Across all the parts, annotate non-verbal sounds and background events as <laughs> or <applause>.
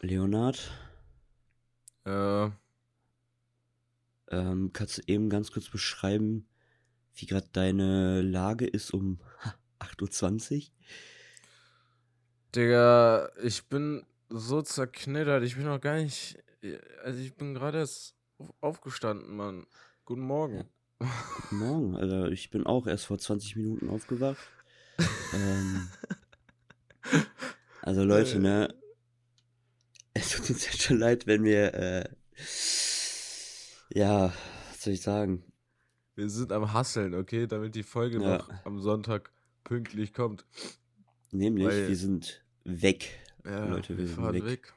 Leonard, Äh, ähm, kannst du eben ganz kurz beschreiben, wie gerade deine Lage ist um <laughs> 8.20 Uhr? Digga, ich bin so zerknittert. Ich bin noch gar nicht. Also, ich bin gerade erst auf- aufgestanden, Mann. Guten Morgen. Guten Morgen, also ich bin auch erst vor 20 Minuten aufgewacht. <laughs> ähm, also Leute, ne, tut uns <laughs> jetzt schon leid, wenn wir, äh, ja, was soll ich sagen? Wir sind am Hasseln, okay? Damit die Folge Ja. noch am Sonntag pünktlich kommt. Nämlich, Weil- wir sind weg. Ja, Leute, wir wir sind fahren weg. weg.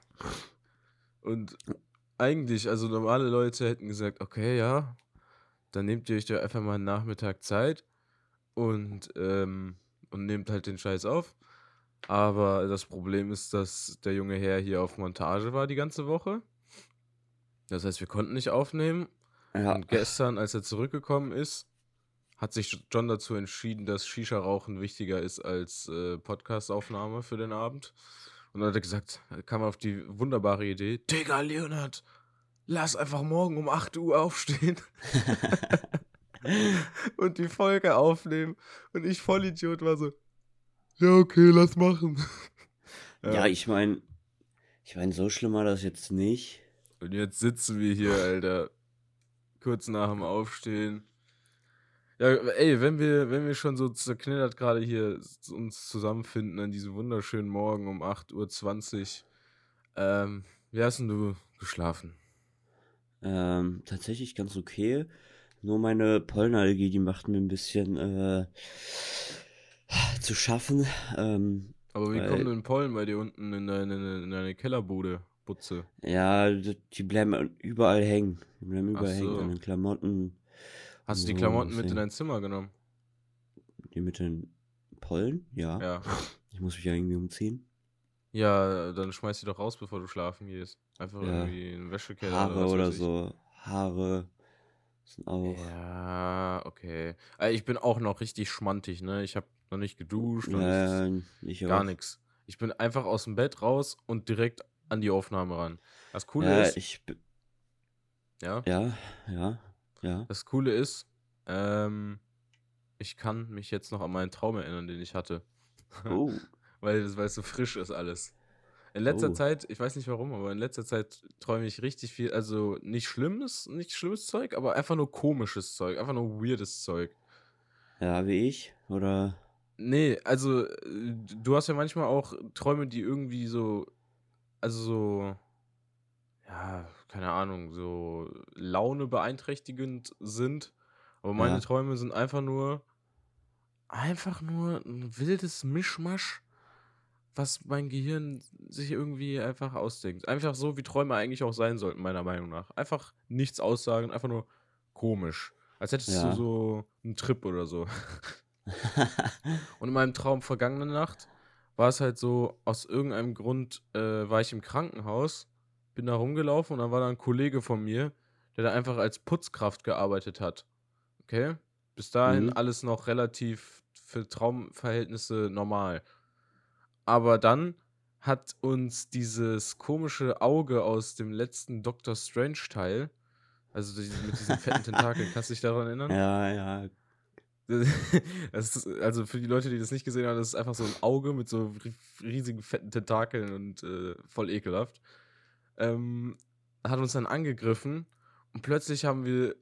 Und eigentlich, also normale Leute hätten gesagt, okay, ja, dann nehmt ihr euch doch einfach mal einen Nachmittag Zeit und, ähm, und nehmt halt den Scheiß auf. Aber das Problem ist, dass der junge Herr hier auf Montage war die ganze Woche. Das heißt, wir konnten nicht aufnehmen. Ja, Und gestern, als er zurückgekommen ist, hat sich John dazu entschieden, dass Shisha-Rauchen wichtiger ist als äh, Podcast-Aufnahme für den Abend. Und dann hat er gesagt, er kam auf die wunderbare Idee, Digga, Leonard, lass einfach morgen um 8 Uhr aufstehen <laughs> <laughs> und die Folge aufnehmen. Und ich Vollidiot war so, ja, okay, lass machen. <laughs> ja, ich meine, ich meine, so schlimm war das jetzt nicht. Und jetzt sitzen wir hier, Alter. Kurz nach dem Aufstehen. Ja, ey, wenn wir, wenn wir schon so zerknittert gerade hier uns zusammenfinden an diesem wunderschönen Morgen um 8.20 Uhr, ähm, wie hast denn du geschlafen? Ähm, tatsächlich ganz okay. Nur meine Pollenallergie, die macht mir ein bisschen äh, zu schaffen. Ähm, Aber wie Weil- kommen denn Pollen bei dir unten in deine, in deine Kellerbude, Butze? ja, die bleiben überall hängen. Die bleiben überall hängen so. an den Klamotten, Hast du die Klamotten mit in dein Zimmer genommen? die mit den Pollen. Ja. Ja. Ich muss mich ja irgendwie umziehen. Ja, dann schmeiß die doch raus, bevor du schlafen gehst. Einfach Ja. irgendwie in den Wäschekeller Haare oder ich. so. Haare sind auch. Ja, okay. Äh, Ich bin auch noch richtig schmantig, ne? Ich habe noch nicht geduscht und Ja, ich gar nichts. Ich bin einfach aus dem Bett raus und direkt an die Aufnahme ran. Das Coole Ja, ist, ich. ja, Ja, ja, ja. das Coole ist, ähm, ich kann mich jetzt noch an meinen Traum erinnern, den ich hatte. <laughs> Oh. weil, es- weil es so frisch ist alles. In letzter Oh. Zeit, ich weiß nicht warum, aber in letzter Zeit träume ich richtig viel, also nicht schlimmes, nicht schlimmes Zeug, aber einfach nur komisches Zeug, einfach nur weirdes Zeug. Ja, wie ich? Oder? Nee, also äh, du hast ja manchmal auch Träume, die irgendwie so, also so, ja, keine Ahnung, so Laune beeinträchtigend sind. Aber meine Ja. Träume sind einfach nur, einfach nur ein wildes Mischmasch, was mein Gehirn sich irgendwie einfach ausdenkt. Einfach so, wie Träume eigentlich auch sein sollten, meiner Meinung nach. Einfach nichts aussagen, einfach nur komisch. Als hättest Ja. du so einen Trip oder so. <laughs> <laughs> Und in meinem Traum vergangene Nacht war es halt so, aus irgendeinem Grund äh, war ich im Krankenhaus, bin da rumgelaufen und dann war da ein Kollege von mir, der da einfach als Putzkraft gearbeitet hat. Okay? Bis dahin Mhm. alles noch relativ für Traumverhältnisse normal. Aber dann hat uns dieses komische Auge aus dem letzten Doctor Strange Teil, also mit diesen fetten <laughs> Tentakeln, kannst du dich daran erinnern? ja, ja. <laughs> Ist, also für die Leute, die das nicht gesehen haben, das ist einfach so ein Auge mit so ri- riesigen fetten Tentakeln und äh, voll ekelhaft. Ähm, hat uns dann angegriffen und plötzlich haben wir,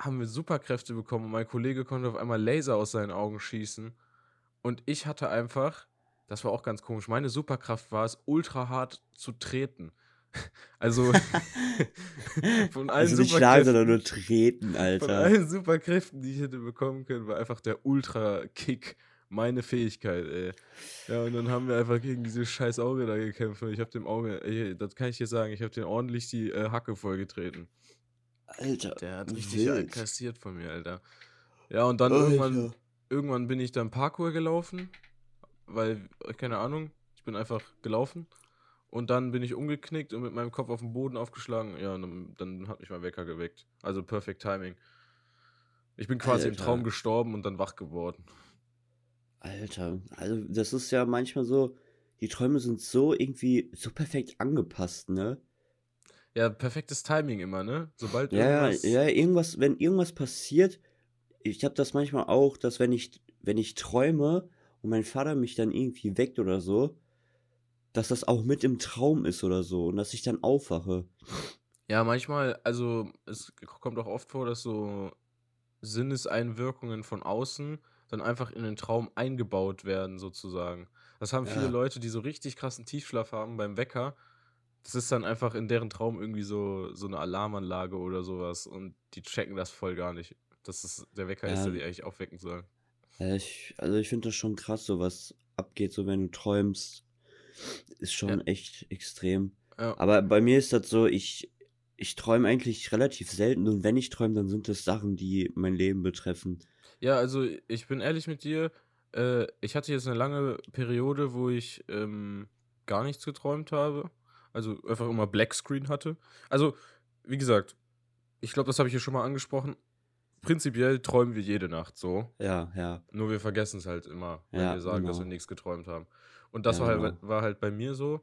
haben wir Superkräfte bekommen und mein Kollege konnte auf einmal Laser aus seinen Augen schießen. Und ich hatte einfach, das war auch ganz komisch, meine Superkraft war es, ultra hart zu treten. <laughs> Also <laughs> von allen Also nicht schlagen, Superkräften. sondern nur treten, Von Alter. allen Superkräften, die ich hätte bekommen können, war einfach der Ultra-Kick meine Fähigkeit, ey. Ja, und dann haben wir einfach gegen dieses scheiß Auge da gekämpft. Und ich habe dem Auge, ey, das kann ich dir sagen, ich habe den ordentlich die äh, Hacke vollgetreten. Alter. Der hat richtig wild. kassiert von mir, Alter. Ja, und dann Alter. irgendwann, irgendwann bin ich dann Parkour gelaufen, weil, keine Ahnung, ich bin einfach gelaufen. Und dann bin ich umgeknickt und mit meinem Kopf auf den Boden aufgeschlagen. Ja, und dann, dann hat mich mein Wecker geweckt. Also perfect timing. Ich bin quasi im Alter. Traum gestorben und dann wach geworden. Alter. Also, das ist ja manchmal so, die Träume sind so irgendwie so perfekt angepasst, ne? Ja, perfektes Timing immer, ne? Sobald Ja, irgendwas. ja, irgendwas, wenn irgendwas passiert, ich habe das manchmal auch, dass wenn ich, wenn ich träume und mein Vater mich dann irgendwie weckt oder so, dass das auch mit im Traum ist oder so und dass ich dann aufwache. Ja, manchmal, also es kommt auch oft vor, dass so Sinneseinwirkungen von außen dann einfach in den Traum eingebaut werden, sozusagen. Das haben viele Ja. Leute, die so richtig krassen Tiefschlaf haben beim Wecker. Das ist dann einfach in deren Traum irgendwie so, so eine Alarmanlage oder sowas und die checken das voll gar nicht. Dass es der Wecker ist, Ja. der die eigentlich aufwecken soll. Ich, also ich finde das schon krass, so was abgeht, so wenn du träumst. Ist schon Ja. echt extrem. Ja. Aber bei mir ist das so, ich, ich träume eigentlich relativ selten und wenn ich träume, dann sind es Sachen, die mein Leben betreffen. Ja, also ich bin ehrlich mit dir. Äh, ich hatte jetzt eine lange Periode, wo ich ähm, gar nichts geträumt habe. Also einfach immer Blackscreen hatte. Also, wie gesagt, ich glaube, das habe ich hier schon mal angesprochen. Prinzipiell träumen wir jede Nacht so. Ja, ja. Nur wir vergessen es halt immer, wenn Ja, wir sagen, dass wir genau. nichts geträumt haben. Und das Ja, war, halt, genau. war halt bei mir so.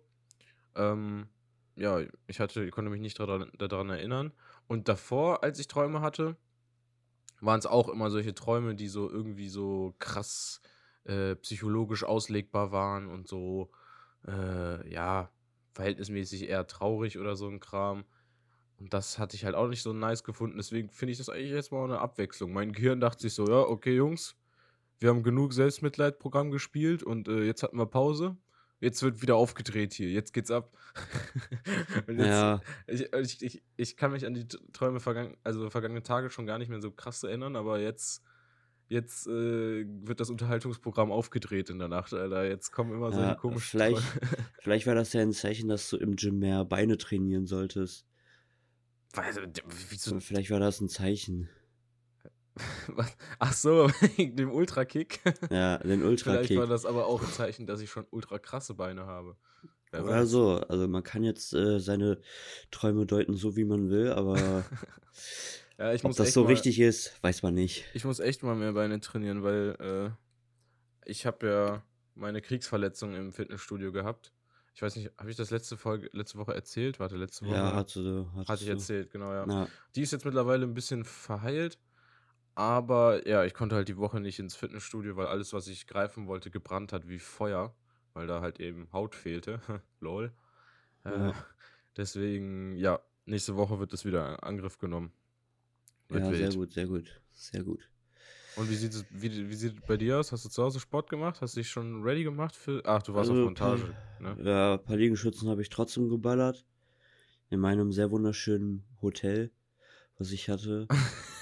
Ähm, ja, ich hatte, konnte mich nicht daran, daran erinnern. Und davor, als ich Träume hatte, waren es auch immer solche Träume, die so irgendwie so krass äh, psychologisch auslegbar waren und so, äh, ja, verhältnismäßig eher traurig oder so ein Kram. Und das hatte ich halt auch nicht so nice gefunden. Deswegen finde ich das eigentlich jetzt mal eine Abwechslung. Mein Gehirn dachte sich so, ja, okay, Jungs, wir haben genug Selbstmitleidprogramm gespielt und äh, jetzt hatten wir Pause. Jetzt wird wieder aufgedreht hier. Jetzt geht's ab. <laughs> jetzt, Ja, ich, ich, ich, ich kann mich an die Träume vergangen, also vergangene Tage schon gar nicht mehr so krass erinnern, aber jetzt, jetzt äh, wird das Unterhaltungsprogramm aufgedreht in der Nacht, Alter. Jetzt kommen immer solche ja, komischen vielleicht, Träume. <laughs> vielleicht war das ja ein Zeichen, dass du im Gym mehr Beine trainieren solltest. Also, wieso, Vielleicht war das ein Zeichen. <laughs> was? Ach so, <laughs> wegen dem Ultrakick. Ja, den <laughs> Vielleicht war Ultra-Kick. das aber auch ein Zeichen, dass ich schon ultra krasse Beine habe. Wer Oder so. Also man kann jetzt äh, seine Träume deuten, so wie man will, aber Ja, ich ob muss das so mal, richtig ist, weiß man nicht. Ich muss echt mal mehr Beine trainieren, weil äh, ich habe ja meine Kriegsverletzung im Fitnessstudio gehabt. Ich weiß nicht, habe ich das letzte Folge, letzte Woche erzählt? Warte, letzte Woche. Ja, hatte, hattest hatte ich erzählt, genau, ja. Ja, Die ist jetzt mittlerweile ein bisschen verheilt. Aber ja, ich konnte halt die Woche nicht ins Fitnessstudio, weil alles, was ich greifen wollte, gebrannt hat wie Feuer. Weil da halt eben Haut fehlte. <laughs> Lol. Äh, Ja. deswegen, ja, nächste Woche wird es wieder in Angriff genommen. Wird ja sehr wild. gut, sehr gut, sehr gut. Und wie sieht es wie, wie sieht bei dir aus? Hast du zu Hause Sport gemacht? Hast du dich schon ready gemacht für. Ach, du warst auf Also, Montage, ne? Ja, ein paar Liegestützen habe ich trotzdem geballert. In meinem sehr wunderschönen Hotel, was ich hatte. <laughs>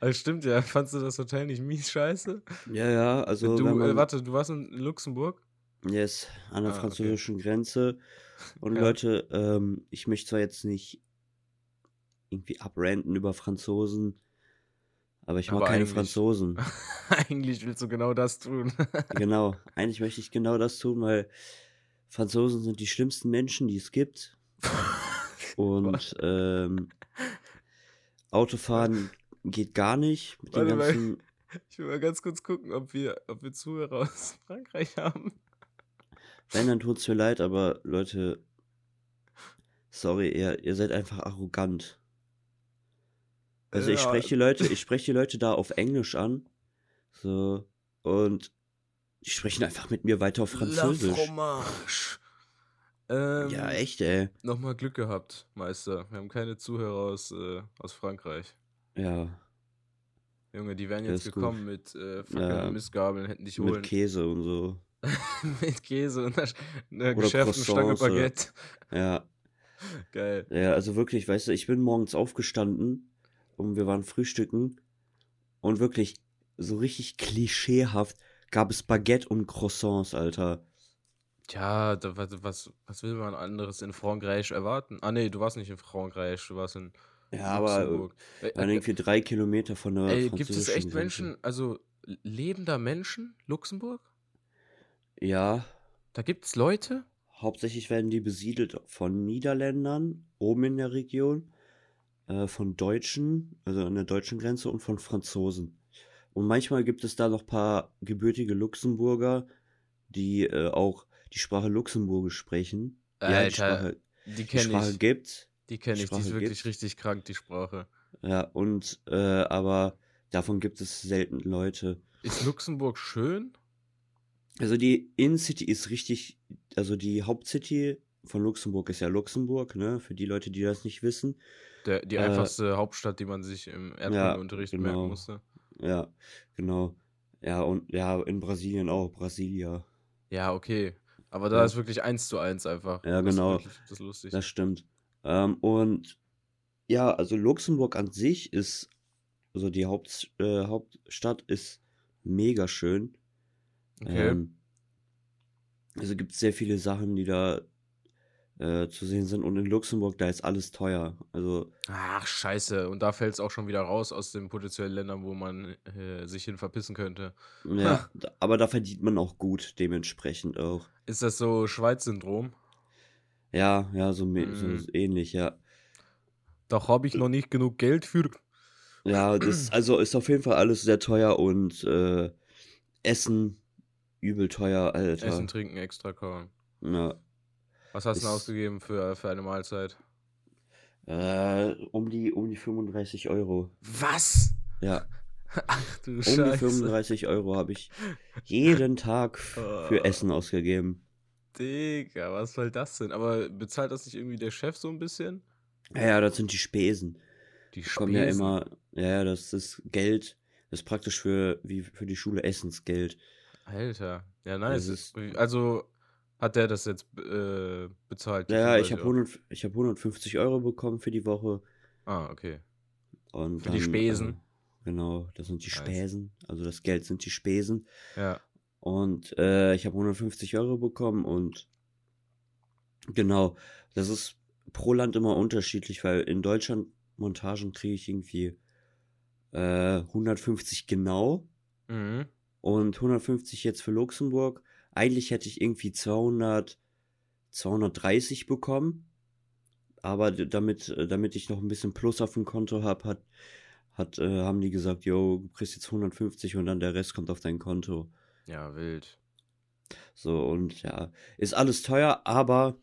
Also <laughs> stimmt ja. Fandst du das Hotel nicht mies scheiße? Ja, ja, also du, wenn äh, man, warte, du warst in Luxemburg? yes, an der Ah, okay. französischen Grenze. Und <laughs> Ja. Leute, ähm, ich möchte zwar jetzt nicht irgendwie abranten über Franzosen, aber ich mag Aber keine Franzosen. <laughs> Eigentlich willst du genau das tun. genau, eigentlich möchte ich genau das tun, weil Franzosen sind die schlimmsten Menschen, die es gibt. Und ähm, Autofahren geht gar nicht mit den Warte mal. ganzen. <laughs> Ich will mal ganz kurz gucken, ob wir, ob wir Zuhörer aus <laughs> Frankreich haben. Wenn, dann tut's mir leid, aber Leute, sorry, ihr, ihr seid einfach arrogant. Also ich Ja. spreche die Leute, ich spreche die Leute da auf Englisch an. So. Und die sprechen einfach mit mir weiter auf Französisch. La fromage. Ähm, Ja, echt, ey. Nochmal Glück gehabt, Meister. Wir haben keine Zuhörer aus, äh, aus Frankreich. Ja. Junge, die wären jetzt ist gut. gekommen mit äh, Ja. Mistgabeln, hätten dich Mit holen. Käse und so. <laughs> mit Käse und einer, einer geschärften Stange oder- Baguette. Ja. <laughs> Geil. Ja, also wirklich, weißt du, ich bin morgens aufgestanden und wir waren frühstücken und wirklich so richtig klischeehaft gab es Baguette und Croissants, Alter. Tja, da, was, was will man anderes in Frankreich erwarten? Ah, nee, du warst nicht in Frankreich, du warst in Ja, aber Luxemburg. Äh, waren äh, irgendwie drei Kilometer von der ey, gibt es echt Grenze. Menschen, also lebender Menschen, Luxemburg? Ja, Da gibt es Leute? hauptsächlich werden die besiedelt von Niederländern, oben in der Region, äh, von Deutschen, also an der deutschen Grenze und von Franzosen. Und manchmal gibt es da noch ein paar gebürtige Luxemburger, die äh, auch, die Sprache Luxemburgisch sprechen. ja, die Alter, Sprache, die die Sprache ich. Die kenne ich. Die ist wirklich gibt's. richtig krank, die Sprache. Ja, und, äh, aber davon gibt es selten Leute. Ist Luxemburg schön? Also die Innencity ist richtig, also die Hauptcity von Luxemburg ist ja Luxemburg, ne? Für die Leute, die das nicht wissen. Der, die Äh, einfachste Hauptstadt, die man sich im Erdkundeunterricht genau. merken musste. Ja, genau. Ja, und ja, in Brasilien auch, Brasilia. Ja, okay. Aber da Ja. ist wirklich eins zu eins einfach. Ja, Das ist genau. wirklich- Das ist lustig. Das stimmt. Ähm, und ja, also Luxemburg an sich ist, also die Haupt, äh, Hauptstadt ist mega schön. okay. Ähm, also gibt es sehr viele Sachen, die da äh, zu sehen sind. Und in Luxemburg, da ist alles teuer. Also, Ach, scheiße. Und da fällt es auch schon wieder raus aus den potenziellen Ländern, wo man äh, sich hin verpissen könnte. ja, <laughs> aber da verdient man auch gut, dementsprechend auch. Ist das so Schweiz-Syndrom? Ja, ja, so, Mhm. so ähnlich, ja. Doch habe ich noch nicht genug Geld für. Ja, das, <clears throat> also ist auf jeden Fall alles sehr teuer und äh, Essen übel teuer, Alter. Essen, trinken, extra kauen. Ja, Was hast du ausgegeben für, für eine Mahlzeit? äh, um die, um die 35 Euro. Was? Ja, <laughs> Ach du um die Scheiße. 35 Euro habe ich jeden Tag für Oh. Essen ausgegeben. Digga, was soll das denn? Aber bezahlt das nicht irgendwie der Chef so ein bisschen? Ja, ja, das sind die Spesen. Die Kommen ja Spesen. immer, ja, das ist Geld, das ist praktisch für, wie für die Schule Essensgeld. Alter. Ja, nice. ist- also hat der das jetzt äh, bezahlt? die Ja, ich 35 habe Euro? 100, ich hab 150 Euro bekommen für die Woche. Ah, okay. Und Für die dann, Spesen. Äh, genau, das sind die Nice. Spesen. Also das Geld sind die Spesen. Ja. Und äh, ich habe 150 Euro bekommen und genau, das ist pro Land immer unterschiedlich, weil in Deutschland Montagen kriege ich irgendwie äh, 150 genau Mhm. und 150 jetzt für Luxemburg. Eigentlich hätte ich irgendwie 200, 230 bekommen, aber damit, damit ich noch ein bisschen Plus auf dem Konto habe, hat, hat, äh, haben die gesagt, yo, du kriegst jetzt 150 und dann der Rest kommt auf dein Konto. Ja, wild. So, und ja, ist alles teuer, aber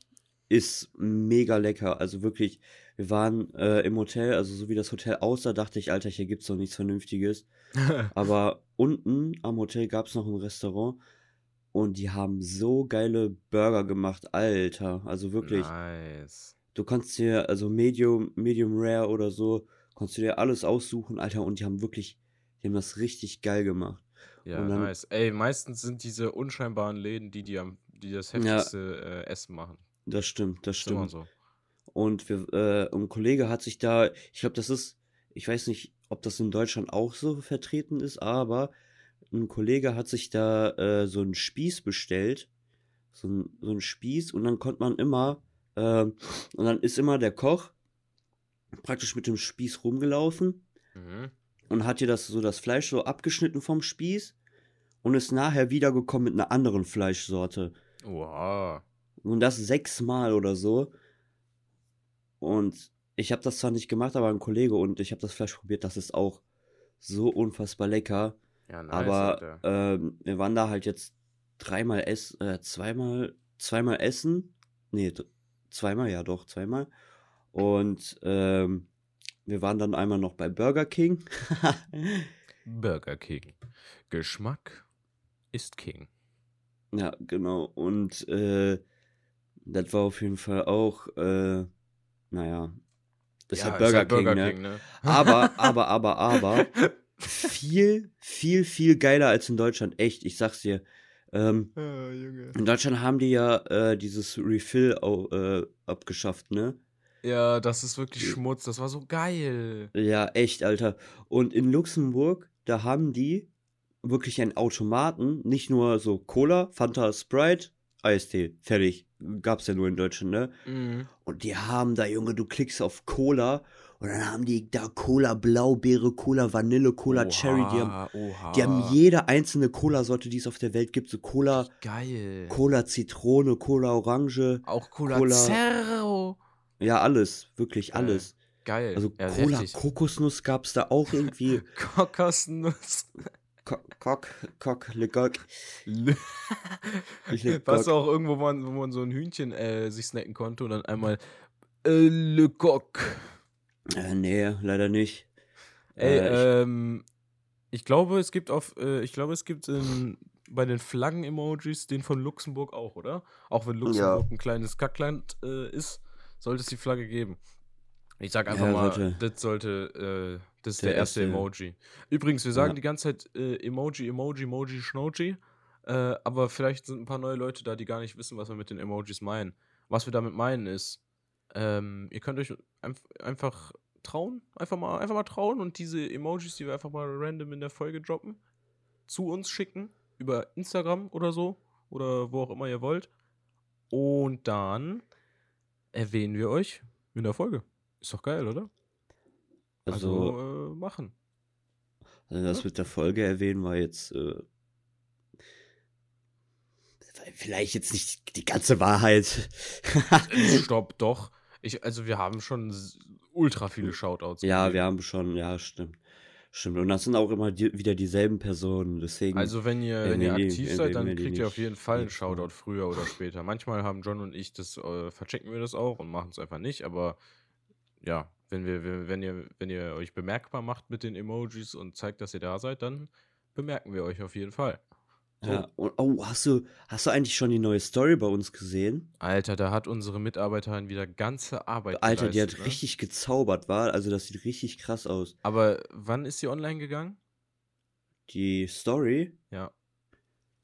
ist mega lecker. Also wirklich, wir waren äh, im Hotel, also so wie das Hotel aussah, dachte ich, Alter, hier gibt's doch nichts Vernünftiges. <laughs> Aber unten am Hotel gab's noch ein Restaurant und die haben so geile Burger gemacht, Alter. Also wirklich, Nice. du kannst dir, also Medium, Medium Rare oder so, kannst du dir alles aussuchen, Alter, und die haben wirklich, die haben das richtig geil gemacht. Ja, dann- nice. Ey, meistens sind diese unscheinbaren Läden, die, die, am, die das Ja. heftigste äh, Essen machen. Das stimmt, das stimmt. so. Und wir, äh, ein Kollege hat sich da, ich glaube, das ist, ich weiß nicht, ob das in Deutschland auch so vertreten ist, aber ein Kollege hat sich da äh, so einen Spieß bestellt, so ein, so ein Spieß, und dann konnte man immer, ähm, und dann ist immer der Koch praktisch mit dem Spieß rumgelaufen Mhm. Und hat dir das so das Fleisch so abgeschnitten vom Spieß und ist nachher wiedergekommen mit einer anderen Fleischsorte. Wow. Und das sechsmal oder so. Und ich habe das zwar nicht gemacht, aber ein Kollege und ich habe das Fleisch probiert. Das ist auch so unfassbar lecker. Ja, nice, aber ähm, wir waren da halt jetzt dreimal essen, äh, zweimal, zweimal essen. Nee, zweimal, ja doch, zweimal. Und ähm, wir waren dann einmal noch bei Burger King. <laughs> Burger King. Geschmack ist King. Ja, genau. Und äh, das war auf jeden Fall auch, äh, naja, das ist Ja, ja Burger, King, ne? ne? Aber, <laughs> aber, aber, aber, viel, viel, viel geiler als in Deutschland. Echt, ich sag's dir. Ähm, Junge. in Deutschland haben die ja äh, dieses Refill äh, abgeschafft, ne? Ja, das ist wirklich Schmutz. Das war so geil. Ja, echt, Alter. Und in Luxemburg, da haben die wirklich einen Automaten, nicht nur so Cola, Fanta, Sprite, Eistee, fertig. Gab's ja nur in Deutschland, ne? Mhm. Und die haben da, Junge, du klickst auf Cola und dann haben die da Cola Blaubeere, Cola Vanille, Cola Cherry. Die haben, oha. die haben jede einzelne Cola-Sorte, die es auf der Welt gibt. So Cola, Geil. Cola Zitrone, Cola Orange. Auch Cola, Cola- Zero. Ja, alles. Wirklich alles. Geil. Also ja, Cola heftig. Kokosnuss gab's da auch irgendwie. <laughs> Kokosnuss. Cock, Cock, Le Le <laughs> Warst du auch irgendwo, wo man, wo man so ein Hühnchen äh, sich snacken konnte und dann einmal äh, Le Coq. Äh, nee, leider nicht. Ey, Äh, ich- ähm, ich glaube, es gibt auf, äh, ich glaube, es gibt in, bei den Flaggen-Emojis den von Luxemburg auch, oder? Auch wenn Luxemburg ein kleines Kackland äh, ist, sollte es die Flagge geben. Ich sag einfach Ja, mal, sollte. das sollte, äh, das ist Der der, erste erste. Emoji. Übrigens, wir sagen Ja. die ganze Zeit äh, Emoji, Emoji, Emoji, Schnoji, äh, aber vielleicht sind ein paar neue Leute da, die gar nicht wissen, was wir mit den Emojis meinen. Was wir damit meinen ist, ähm, ihr könnt euch einf einfach trauen, einfach mal, einfach mal trauen und diese Emojis, die wir einfach mal random in der Folge droppen, zu uns schicken über Instagram oder so oder wo auch immer ihr wollt. Und dann erwähnen wir euch in der Folge. Ist doch geil, oder? Also, Also, äh, machen. also das ja. mit der Folge erwähnen war jetzt äh, vielleicht jetzt nicht die ganze Wahrheit. <laughs> Stopp, doch. Ich, also wir haben schon ultra viele Shoutouts. ja, gegeben. wir haben schon, ja, stimmt. Stimmt. Und das sind auch immer die, wieder dieselben Personen. Deswegen. Also wenn ihr, wenn ihr erwähnen die- aktiv seid, dann kriegt ihr auf jeden Fall einen. Shoutout früher oder später. Manchmal haben John und ich das, äh, verchecken wir das auch und machen es einfach nicht, aber ja, wenn wir, wenn ihr, wenn ihr euch bemerkbar macht mit den Emojis und zeigt, dass ihr da seid, dann bemerken wir euch auf jeden Fall. Ja. Und, oh, hast du, hast du eigentlich schon die neue Story bei uns gesehen? Alter, da hat unsere Mitarbeiterin wieder ganze Arbeit Alter, die hat geleistet, ne? richtig gezaubert, war. Also das sieht richtig krass aus. Aber wann ist sie online gegangen? Die Story? Ja.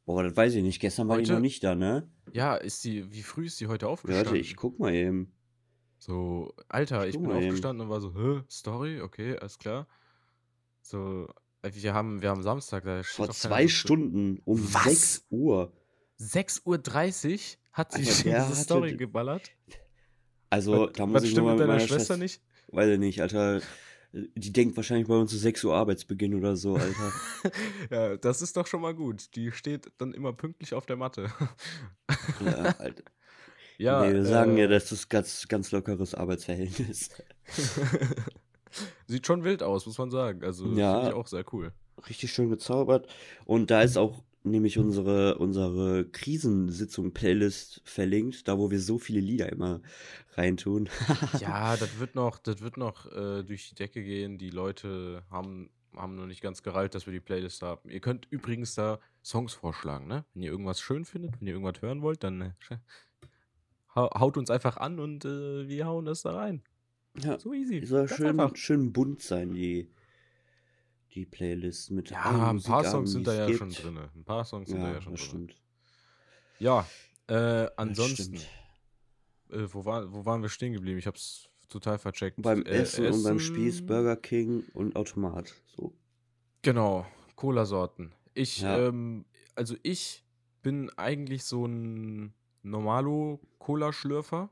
Boah, das weiß ich nicht. Gestern war die Heute? noch nicht da, ne? Ja, ist sie, wie früh ist sie heute aufgestanden? Warte, ich guck mal eben. So, Alter, Ich ich bin mal eben. aufgestanden und war so, hä, Story, okay, alles klar. So, wir haben, wir haben Samstag, da Vor zwei. Stunden um Was? 6 Uhr. 6.30 Uhr hat sie schon der diese hatte Story die- geballert. Also, was, da muss was ich stimmt mit deiner Schwester Schwester nicht? Weiß ich nicht, Alter. Die denkt wahrscheinlich bei uns um 6 Uhr Arbeitsbeginn oder so, Alter. <laughs> ja, das ist doch schon mal gut. Die steht dann immer pünktlich auf der Matte. <laughs> ja, Alter. ja, nee, wir sagen ja, äh, das ist ganz, ganz lockeres Arbeitsverhältnis. <laughs> Sieht schon wild aus, muss man sagen. Also, Ja. finde ich auch sehr cool. Richtig schön gezaubert. Und da ist auch nämlich unsere, unsere Krisensitzung-Playlist verlinkt, da wo wir so viele Lieder immer reintun. <laughs> Ja, das wird noch, das wird noch äh, durch die Decke gehen. Die Leute haben, haben noch nicht ganz gereilt, dass wir die Playlist haben. Ihr könnt übrigens da Songs vorschlagen, ne? Wenn ihr irgendwas schön findet, wenn ihr irgendwas hören wollt, dann äh, haut uns einfach an und äh, wir hauen das da rein. Ja, So easy. soll Ganz schön, einfach. schön bunt sein, die, die Playlist mit Ja, ein paar Musikarten, Songs sind die da ja gibt. schon drin. Ein paar Songs sind da Ja, ja schon drin. stimmt. Ja, äh, ansonsten, äh, wo, war, wo waren wir stehen geblieben? Ich hab's total vercheckt. Beim Äh, Essen, und beim Essen- Spieß, Burger King und Automat. So. Genau, Cola-Sorten. Ich, Ja. ähm, also ich bin eigentlich so ein Normalo-Cola-Schlürfer,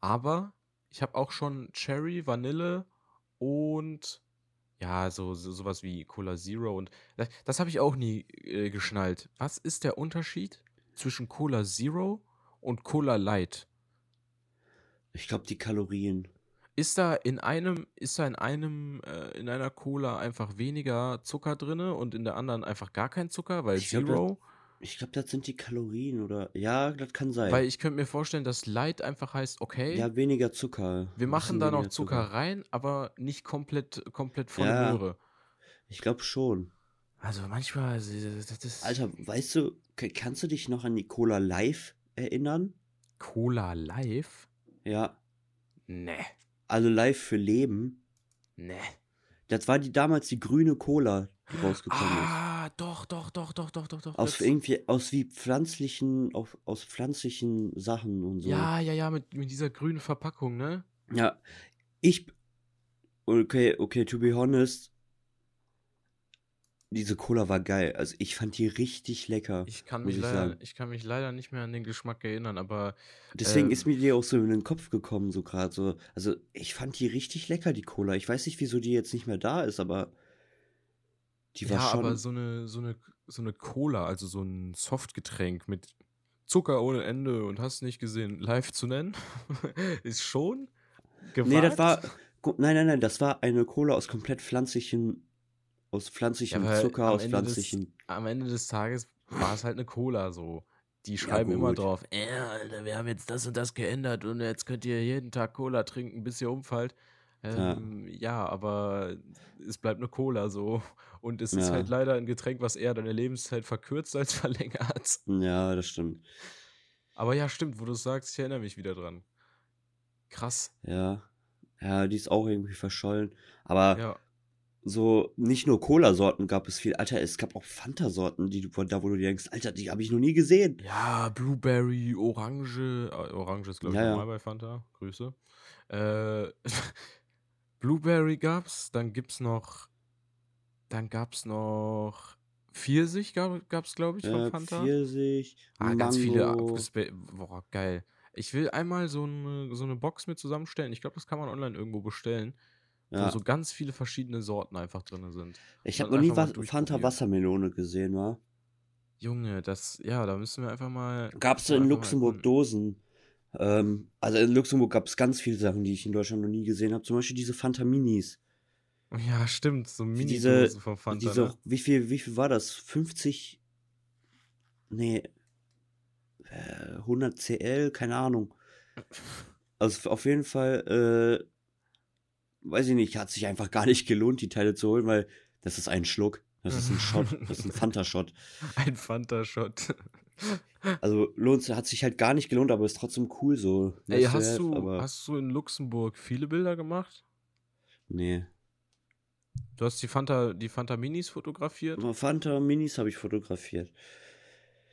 aber ich habe auch schon Cherry, Vanille und ja, so, so sowas wie Cola Zero und das, das habe ich auch nie äh, geschnallt. Was ist der Unterschied zwischen Cola Zero und Cola Light? Ich glaube, die Kalorien. Ist da in einem, ist da in einem, äh, in einer Cola einfach weniger Zucker drinne und in der anderen einfach gar kein Zucker, weil Ich glaub, Zero? Ich glaube, das sind die Kalorien oder. Ja, das kann sein. Weil ich könnte mir vorstellen, dass Light einfach heißt, okay, ja, weniger Zucker. wir machen da noch weniger Zucker rein, aber nicht komplett, komplett volle Ja. Möhre. Ich glaube schon. Also manchmal, das das ist Alter, weißt du, kannst du dich noch an die Cola Live erinnern? Cola Live? Ja. Nee, Also Live für Leben. nee. Das war die damals die grüne Cola, die rausgekommen ist. Doch, doch, doch, doch, doch, doch, doch. Aus das- irgendwie, aus wie pflanzlichen, auf, aus pflanzlichen Sachen und so. Ja, ja, ja, mit, mit dieser grünen Verpackung, ne? Ja, ich, okay, okay, to be honest, diese Cola war geil. Also ich fand die richtig lecker. Ich kann mich ich leider, ich kann mich leider nicht mehr an den Geschmack erinnern, aber Deswegen ähm, ist mir die auch so in den Kopf gekommen, so gerade so. Also ich fand die richtig lecker, die Cola. Ich weiß nicht, wieso die jetzt nicht mehr da ist, aber die war ja, schon. aber so eine, so eine, so eine Cola, also so ein Softgetränk mit Zucker ohne Ende und hast nicht gesehen, live zu nennen, <laughs> ist schon gewagt. nee, das war. Nein, nein, nein, das war eine Cola aus komplett pflanzlichen aus pflanzlichem weil Zucker, aus Ende des pflanzlichen. am Ende des Tages war es halt eine Cola so. Die schreiben immer gut. drauf: „Ja, Alter, wir haben jetzt das und das geändert und jetzt könnt ihr jeden Tag Cola trinken, bis ihr umfallt.“ Ja. Ähm, ja, aber es bleibt eine Cola so. Und es ist Ja. halt leider ein Getränk, was eher deine Lebenszeit verkürzt als <laughs> verlängert. Ja, das stimmt. Aber ja, stimmt, wo du's sagst, ich erinnere mich wieder dran. Krass. Ja. Ja, die ist auch irgendwie verschollen. Aber Ja. so nicht nur Cola-Sorten gab es viel. Alter, es gab auch Fanta-Sorten, die du da, wo du dir denkst, Alter, die habe ich noch nie gesehen. Ja, Blueberry, Orange. äh, Orange ist, glaube ich, Ja, ja. normal bei Fanta. Grüße. Äh, <laughs> Blueberry gab's, dann gibt's noch. Dann gab's noch. Pfirsich gab es, glaube ich, von Äh, Fanta. Pfirsich, Ah, ganz viele Boah, geil. Ich will einmal so eine, so eine Box mit zusammenstellen. Ich glaube, das kann man online irgendwo bestellen. Wo Ja. so ganz viele verschiedene Sorten einfach drin sind. Ich habe noch nie was, Fanta. Wassermelone gesehen, wa? Junge, das, ja, da müssen wir einfach mal. Gab es müssen wir in Luxemburg. Dosen? Ähm, also in Luxemburg gab es ganz viele Sachen, die ich in Deutschland noch nie gesehen habe. Zum Beispiel diese Fanta Minis. Ja, stimmt, so Mini-Dosen diese, von Fanta. diese, ne? wie viel, wie viel war das? 50? Nee. Äh, 100 CL, keine Ahnung. Also auf jeden Fall, äh, weiß ich nicht, hat sich einfach gar nicht gelohnt, die Teile zu holen, weil das ist ein Schluck. Das ist ein Shot, das ist ein <laughs> Fanta-Shot. Ein Fanta-Shot. Also lohnt hat sich halt gar nicht gelohnt, aber ist trotzdem cool so. Ey, hast have, du, hast du in Luxemburg viele Bilder gemacht? nee. Du hast die Fanta, die Fanta Minis fotografiert? Fanta Minis habe ich fotografiert.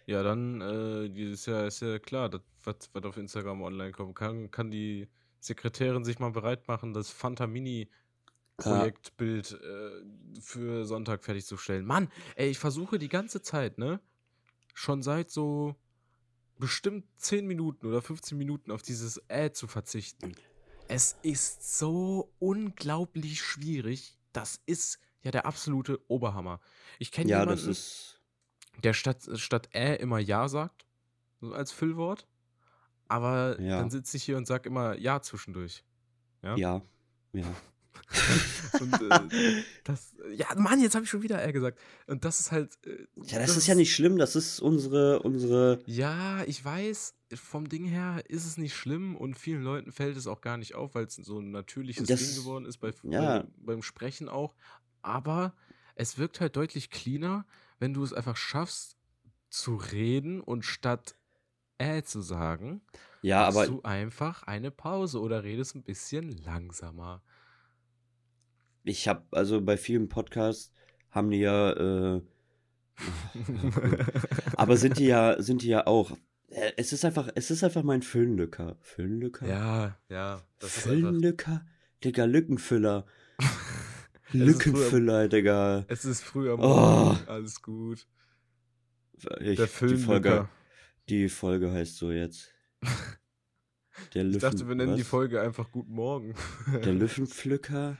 Ja, dann äh, ist ja, ist ja klar, das, was, was auf Instagram online kommt. Kann, kann die Sekretärin sich mal bereit machen, das Fanta Mini Projektbild äh, für Sonntag fertigzustellen. Mann, ey, ich versuche die ganze Zeit, ne? Schon seit so bestimmt 10 Minuten oder 15 Minuten auf dieses Ad zu verzichten. Es ist so unglaublich schwierig. Das ist ja der absolute Oberhammer. Ich kenne Ja, jemanden, der statt, statt Ä immer Ja sagt, so als Füllwort. Aber Ja. dann sitze ich hier und sag immer Ja zwischendurch. Ja. Ja. Ja. <laughs> Und äh, das, ja, Mann, jetzt habe ich schon wieder R gesagt. Und das ist halt. Äh, Ja, das ist ja nicht schlimm, das ist unsere, unsere. Ja, ich weiß, vom Ding her ist es nicht schlimm und vielen Leuten fällt es auch gar nicht auf, weil es so ein natürliches Das- Ding geworden ist, bei, ja. bei, beim Sprechen auch. Aber es wirkt halt deutlich cleaner, wenn du es einfach schaffst zu reden und statt äh zu sagen, Ja, aber du einfach eine Pause oder redest ein bisschen langsamer. Ich habe, also bei vielen Podcasts haben die ja, äh, <laughs> aber sind die ja, sind die ja auch. Äh, Es ist einfach, es ist einfach mein Füllenlücker. Füllenlücker? ja, ja. Füllenlücker? Digga, Lückenfüller. <laughs> Lückenfüller, Digga. Es ist früh am Oh. Morgen, alles gut. Ich, Der die Folge, Füllenlücker. die Folge heißt so jetzt. <laughs> Der Ich dachte, Lüffen- wir nennen die was? Folge einfach Guten Morgen. Der Lüftenpflücker?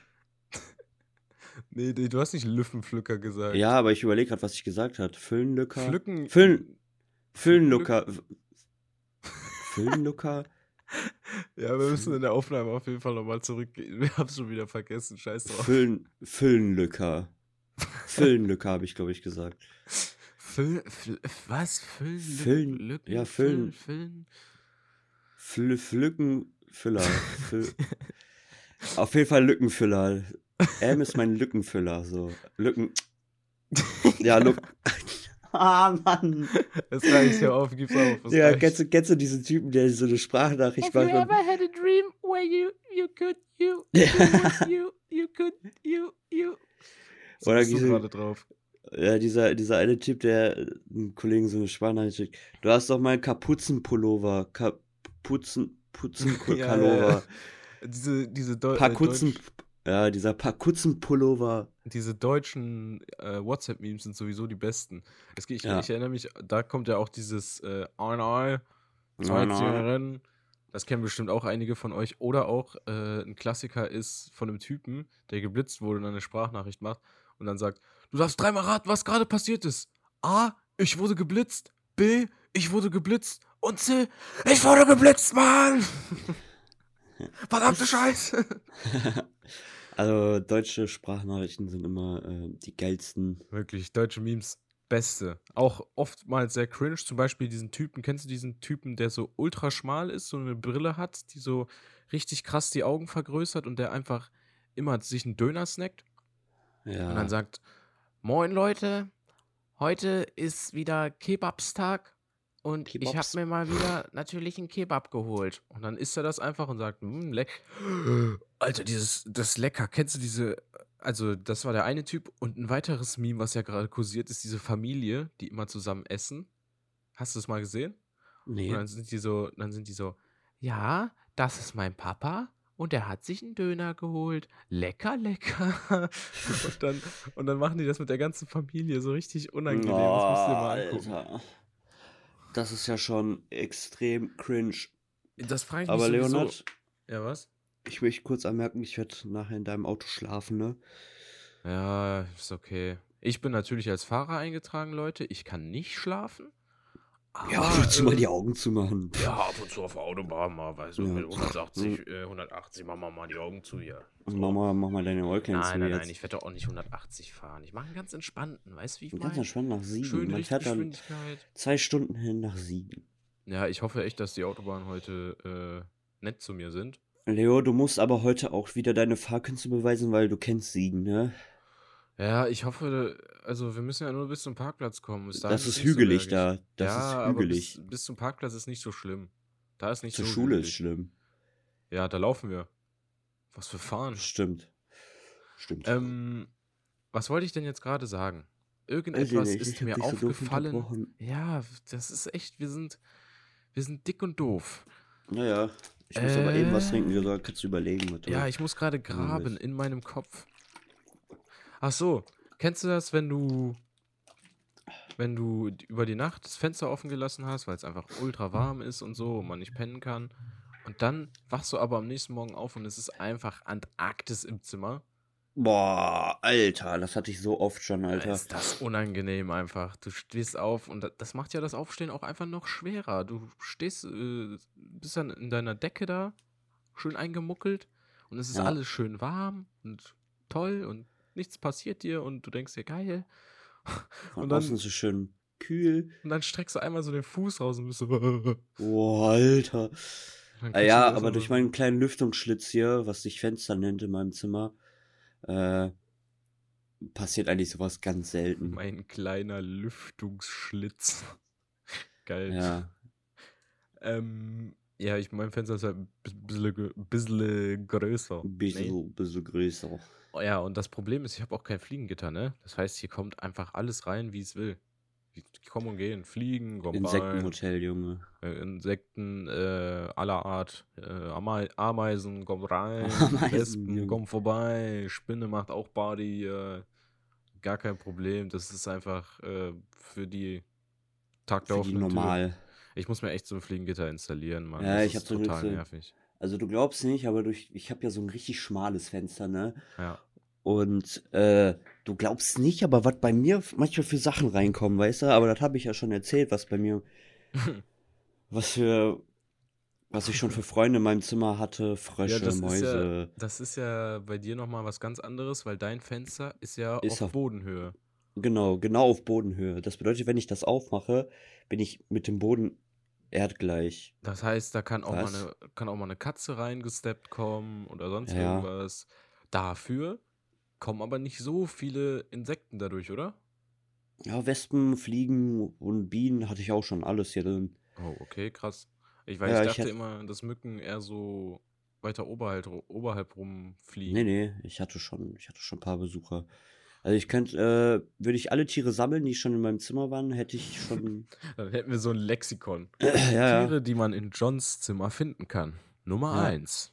Nee, nee, du hast nicht Lüftenpflücker gesagt. Ja, aber ich überlege gerade, was ich gesagt habe. Füllenlücker? Pflücken. Füllen. Füllenlücker. <laughs> Füllenlücker? Ja, wir müssen in der Aufnahme auf jeden Fall nochmal zurückgehen. Wir haben es schon wieder vergessen. Scheiß drauf. Füllen, Füllenlücker. <laughs> Füllenlücker habe ich, glaube ich, gesagt. Füll, Füll, was? Füllen? Füllen, ja, Füllen. Füllen. Fl Flückenfüller. <laughs> Füll Auf jeden Fall Lückenfüller. M ist mein Lückenfüller. So. Lücken. <laughs> Ja, Lück. ah, Mann. Es reicht ja auf, gib's auf. Ja, kennst du, kennst du diesen Typen, der so eine Sprachnachricht Have you macht? ever had a dream where you, you could, you, you, you, you could, you, you. So Oder bist du diese- gerade drauf. Ja, dieser, dieser eine Typ, der äh, einem Kollegen so eine Sprachnachricht schickt. Du hast doch mal einen Kapuzenpullover. Kapuzen, <laughs> Putzenpullover. Diese, diese, Deu äh, Pakutzen, Deutsch, ja, dieser Pakuzenpullover. diese deutschen äh, WhatsApp-Memes sind sowieso die besten. Es, ich, Ja. ich erinnere mich, da kommt ja auch dieses äh, nein. Rennen. Das kennen bestimmt auch einige von euch. Oder auch äh, ein Klassiker ist von einem Typen, der geblitzt wurde und eine Sprachnachricht macht und dann sagt, du darfst dreimal raten, was gerade passiert ist. A, ich wurde geblitzt. B, ich wurde geblitzt. Und C, ich wurde geblitzt, Mann! <laughs> Verdammte Scheiße! <laughs> Also deutsche Sprachnachrichten sind immer äh, die geilsten. Wirklich, deutsche Memes, beste. Auch oftmals sehr cringe. Zum Beispiel diesen Typen, kennst du diesen Typen, der so ultra schmal ist, so eine Brille hat, die so richtig krass die Augen vergrößert und der einfach immer sich einen Döner snackt Ja. und dann sagt, Moin Leute, heute ist wieder Kebabstag und ich Kebabs. habe mir mal wieder natürlich einen Kebab geholt. Und dann isst er das einfach und sagt, hm, leck. <laughs> Alter, dieses, das ist lecker. Kennst du diese, also das war der eine Typ und ein weiteres Meme, was ja gerade kursiert, ist diese Familie, die immer zusammen essen. Hast du das mal gesehen? nee. Und dann sind die so, dann sind die so, ja, das ist mein Papa und er hat sich einen Döner geholt. Lecker, lecker. <laughs> und, dann, und dann machen die das mit der ganzen Familie so richtig unangenehm. das musst du dir mal angucken. Alter. Das ist ja schon extrem cringe. Das frage ich mich Aber sowieso. Leonard, Ja, was? Ich möchte kurz anmerken, ich werde nachher in deinem Auto schlafen, ne? Ja, ist okay. Ich bin natürlich als Fahrer eingetragen, Leute. Ich kann nicht schlafen. Ja, aber, willst du mal äh, die Augen zumachen? Ja, ab und zu auf der Autobahn mal, weißt du, Ja. mit 180, äh, 180 machen wir mal die Augen zu hier. So. Mach mal, mach mal deine Äuglein zu Nein, nein, nein, ich werde auch nicht 180 fahren. Ich mache einen ganz entspannten, weißt du, wie ich Ganz meine? entspannt nach Siegen. Schön Man fährt dann zwei Stunden hin nach Siegen. Ja, ich hoffe echt, dass die Autobahnen heute äh, nett zu mir sind. Leo, du musst aber heute auch wieder deine Fahrkünste beweisen, weil du kennst Siegen, ne? Ja, ich hoffe, also wir müssen ja nur bis zum Parkplatz kommen. Das ist so hügelig bergig. da. Das ja, ist aber hügelig. bis, bis zum Parkplatz ist nicht so schlimm. Da ist nicht Zur so Schule hügelig. ist schlimm. Ja, da laufen wir. Was für Fahren. Stimmt. Stimmt. Ähm, was wollte ich denn jetzt gerade sagen? Irgendetwas nicht, ich ist mir so aufgefallen. ja, das ist echt, wir sind, wir sind dick und doof. Naja, ich muss aber eben was Äh, trinken, du kannst du überlegen. Warte Ja, ich muss gerade graben in meinem Kopf. Ach so, kennst du das, wenn du wenn du über die Nacht das Fenster offen gelassen hast, weil es einfach ultra warm ist und so und man nicht pennen kann und dann wachst du aber am nächsten Morgen auf und es ist einfach Antarktis im Zimmer. Boah, Alter, das hatte ich so oft schon, Alter. Ist das unangenehm einfach. Du stehst auf und da- das macht ja das Aufstehen auch einfach noch schwerer. Du stehst, äh, bist dann in deiner Decke da, schön eingemuckelt und es ist Ja. alles schön warm und toll und nichts passiert dir und du denkst dir, geil. Von und dann- ist es schön kühl. Und dann streckst du einmal so den Fuß raus und bist so. <laughs> Boah, Alter. Ah, ja, aber durch meinen kleinen Lüftungsschlitz hier, was sich Fenster nennt in meinem Zimmer, äh, passiert eigentlich sowas ganz selten. Mein kleiner Lüftungsschlitz. <laughs> Geil. Ja. Ähm, ja, ich, mein Fenster ist halt ein bisschen, bisschen größer. Ein bisschen, bisschen größer. Oh ja, und das Problem ist, ich habe auch kein Fliegengitter, ne? Das heißt, hier kommt einfach alles rein, wie es will. Die kommen und gehen. Fliegen, kommen. Insektenhotel, Junge. Äh, Insekten äh, aller Art. Äh, Amei Ameisen kommen rein. <laughs> Ameisen, Wespen Junge. kommen vorbei. Spinne macht auch Body. Äh, gar kein Problem. Das ist einfach äh, für die die taglaufenden Türen. normal. Ich muss mir echt so ein Fliegengitter installieren, Mann. Ja, das ich hab total so- nervig. Also du glaubst nicht, aber durch, ich habe ja so ein richtig schmales Fenster, ne? Ja. Und äh, du glaubst nicht, aber was bei mir manchmal für Sachen reinkommen, weißt du? Aber das habe ich ja schon erzählt, was bei mir, <laughs> was für, was ich schon für Freunde in meinem Zimmer hatte, Frösche, das ist ja- Mäuse. Das ist ja bei dir nochmal was ganz anderes, weil dein Fenster ist ja Ist auf auf- Bodenhöhe. Genau, genau auf Bodenhöhe. Das bedeutet, wenn ich das aufmache, bin ich mit dem Boden erdgleich. Das heißt, da kann auch, mal eine, kann auch mal eine Katze reingesteppt kommen oder sonst Ja. irgendwas. Dafür kommen aber nicht so viele Insekten dadurch, oder? Ja, Wespen, Fliegen und Bienen hatte ich auch schon alles hier drin. Oh, okay, krass. Ich, weil Ja, ich ich dachte hätt- immer, dass Mücken eher so weiter oberhalb, oberhalb rumfliegen. Nee, nee, ich hatte schon, ich hatte schon ein paar Besucher. Also ich könnte, äh, würde ich alle Tiere sammeln, die schon in meinem Zimmer waren, hätte ich schon. <laughs> Dann hätten wir so ein Lexikon. <clears throat> ja, ja. Tiere, die man in Johns Zimmer finden kann. Nummer eins.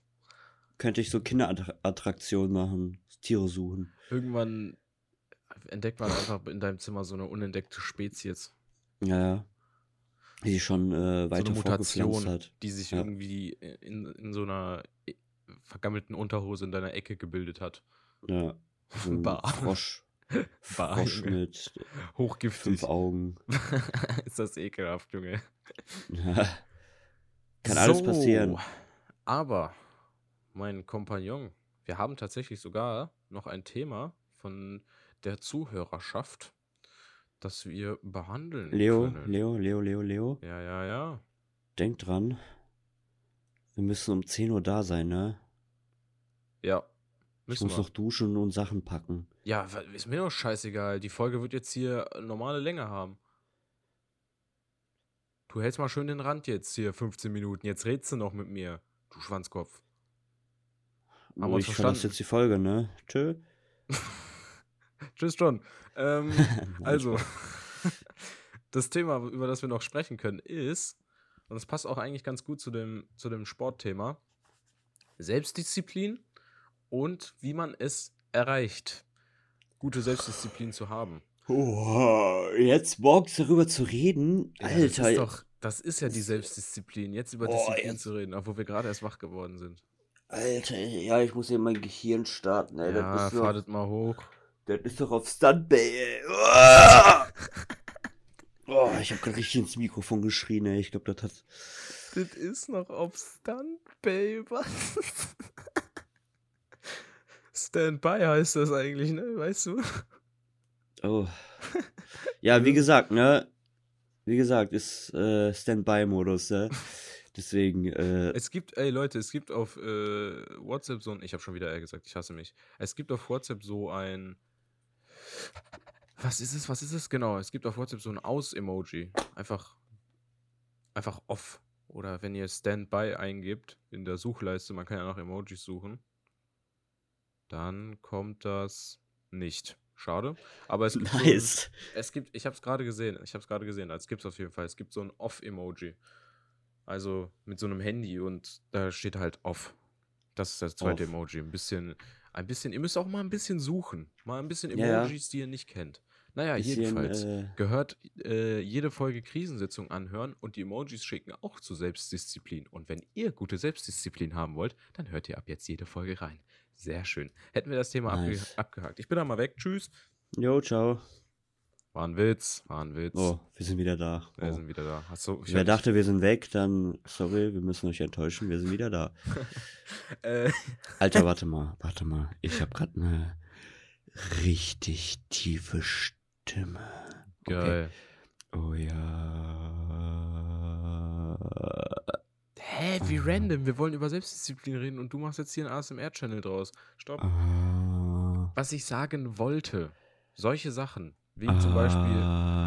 Könnte ich so Kinderattraktionen machen, Tiere suchen. Irgendwann entdeckt man einfach in deinem Zimmer so eine unentdeckte Spezies. Ja, ja. Die schon äh, So weiter vorgepflanzt Mutation, hat. die sich Ja. irgendwie in, in so einer äh, vergammelten Unterhose in deiner Ecke gebildet hat. Ja. <laughs> So Bah. Frosch, <laughs> Bah, Frosch mit Hochgiftig. fünf Augen. <laughs> Ist das ekelhaft, Junge. Ja. Kann alles So, passieren. Aber mein Kompagnon, wir haben tatsächlich sogar noch ein Thema von der Zuhörerschaft, das wir behandeln Leo, können. Leo, Leo, Leo, Leo. Ja, ja, ja. Denk dran. Wir müssen um 10 Uhr da sein, ne? Ja. Ich Müssen muss wir. noch duschen und Sachen packen. Ja, ist mir doch scheißegal. Die Folge wird jetzt hier normale Länge haben. Du hältst mal schön den Rand jetzt hier 15 Minuten. Jetzt redst du noch mit mir, du Schwanzkopf. Haben wir Oh, uns ich verlasse verstanden? jetzt die Folge, ne? Tschö. <laughs> Tschüss, John. Ähm, <laughs> also, <laughs> das Thema, über das wir noch sprechen können, ist, und es passt auch eigentlich ganz gut zu dem, zu dem Sportthema, Selbstdisziplin und wie man es erreicht, gute Selbstdisziplin zu haben. Oh, jetzt morgens darüber zu reden? Ja, Alter. Das ist, doch, das ist ja die Selbstdisziplin, jetzt über Disziplin jetzt- zu reden, obwohl wir gerade erst wach geworden sind. Alter, ja, ich muss hier mein Gehirn starten, ey. ja, das, ist doch, fahrtet mal hoch. das ist doch auf Standby, ey. Oh, ich hab grad richtig ins Mikrofon geschrien, ey. Ich glaube, das hat. Das ist noch auf Standby, was? Standby heißt das eigentlich, ne? Weißt du? Oh. Ja, wie gesagt, ne? Wie gesagt, ist äh, Standby-Modus, ne? Deswegen, äh, Es gibt, ey Leute, es gibt auf äh, WhatsApp so ein, ich habe schon wieder er gesagt, ich hasse mich. Es gibt auf WhatsApp so ein, was ist es, was ist es? Genau, es gibt auf WhatsApp so ein Aus-Emoji. Einfach, einfach off. Oder wenn ihr Standby eingebt in der Suchleiste, man kann ja nach Emojis suchen, dann kommt das nicht. Schade. Aber es <laughs> gibt so ein, nice. es gibt, ich habe es gerade gesehen, ich habe es gerade gesehen, es gibt es auf jeden Fall. Es gibt so ein Off-Emoji. Also mit so einem Handy und da steht halt Off. Das ist das zweite Off. Emoji. Ein bisschen, ein bisschen, ihr müsst auch mal ein bisschen suchen. Mal ein bisschen Ja, ja. Emojis, die ihr nicht kennt. Naja, Bisschen, jedenfalls äh, gehört äh, jede Folge Krisensitzung anhören und die Emojis schicken auch zu Selbstdisziplin. Und wenn ihr gute Selbstdisziplin haben wollt, dann hört ihr ab jetzt jede Folge rein. Sehr schön. Hätten wir das Thema abge Nice. abgehakt. Ich bin da mal weg. Tschüss. Jo, ciao. War ein Witz. War ein Witz. Oh, wir sind wieder da. Wir Oh. sind wieder da. Achso, ich Wer dachte, wir sind weg, dann, sorry, wir müssen euch enttäuschen, wir sind wieder da. <laughs> Äh, Alter, warte mal, warte mal. Ich habe gerade eine richtig tiefe Stimme. geil. Oh ja. Hä, wie random. Wir wollen über Selbstdisziplin reden und du machst jetzt hier einen ASMR-Channel draus. Stopp. Ah, Was ich sagen wollte, solche Sachen, wie zum Beispiel,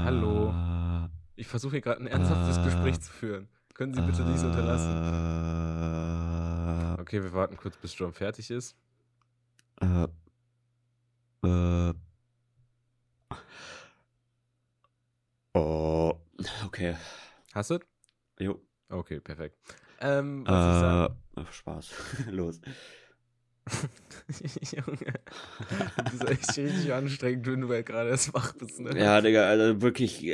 hallo. ah, ich versuche hier gerade ein ernsthaftes Ah. Gespräch zu führen. Können Sie bitte dies unterlassen? Ah, Okay, wir warten kurz, bis John fertig ist. äh, äh, oh, okay. Hast du? Jo. Okay, perfekt. Ähm, was ich sagen. Äh, Spaß. <laughs> Los. <laughs> <laughs> Junge, das ist echt richtig anstrengend, wenn du halt gerade erst wach bist, ne? Ja, Digga, also wirklich.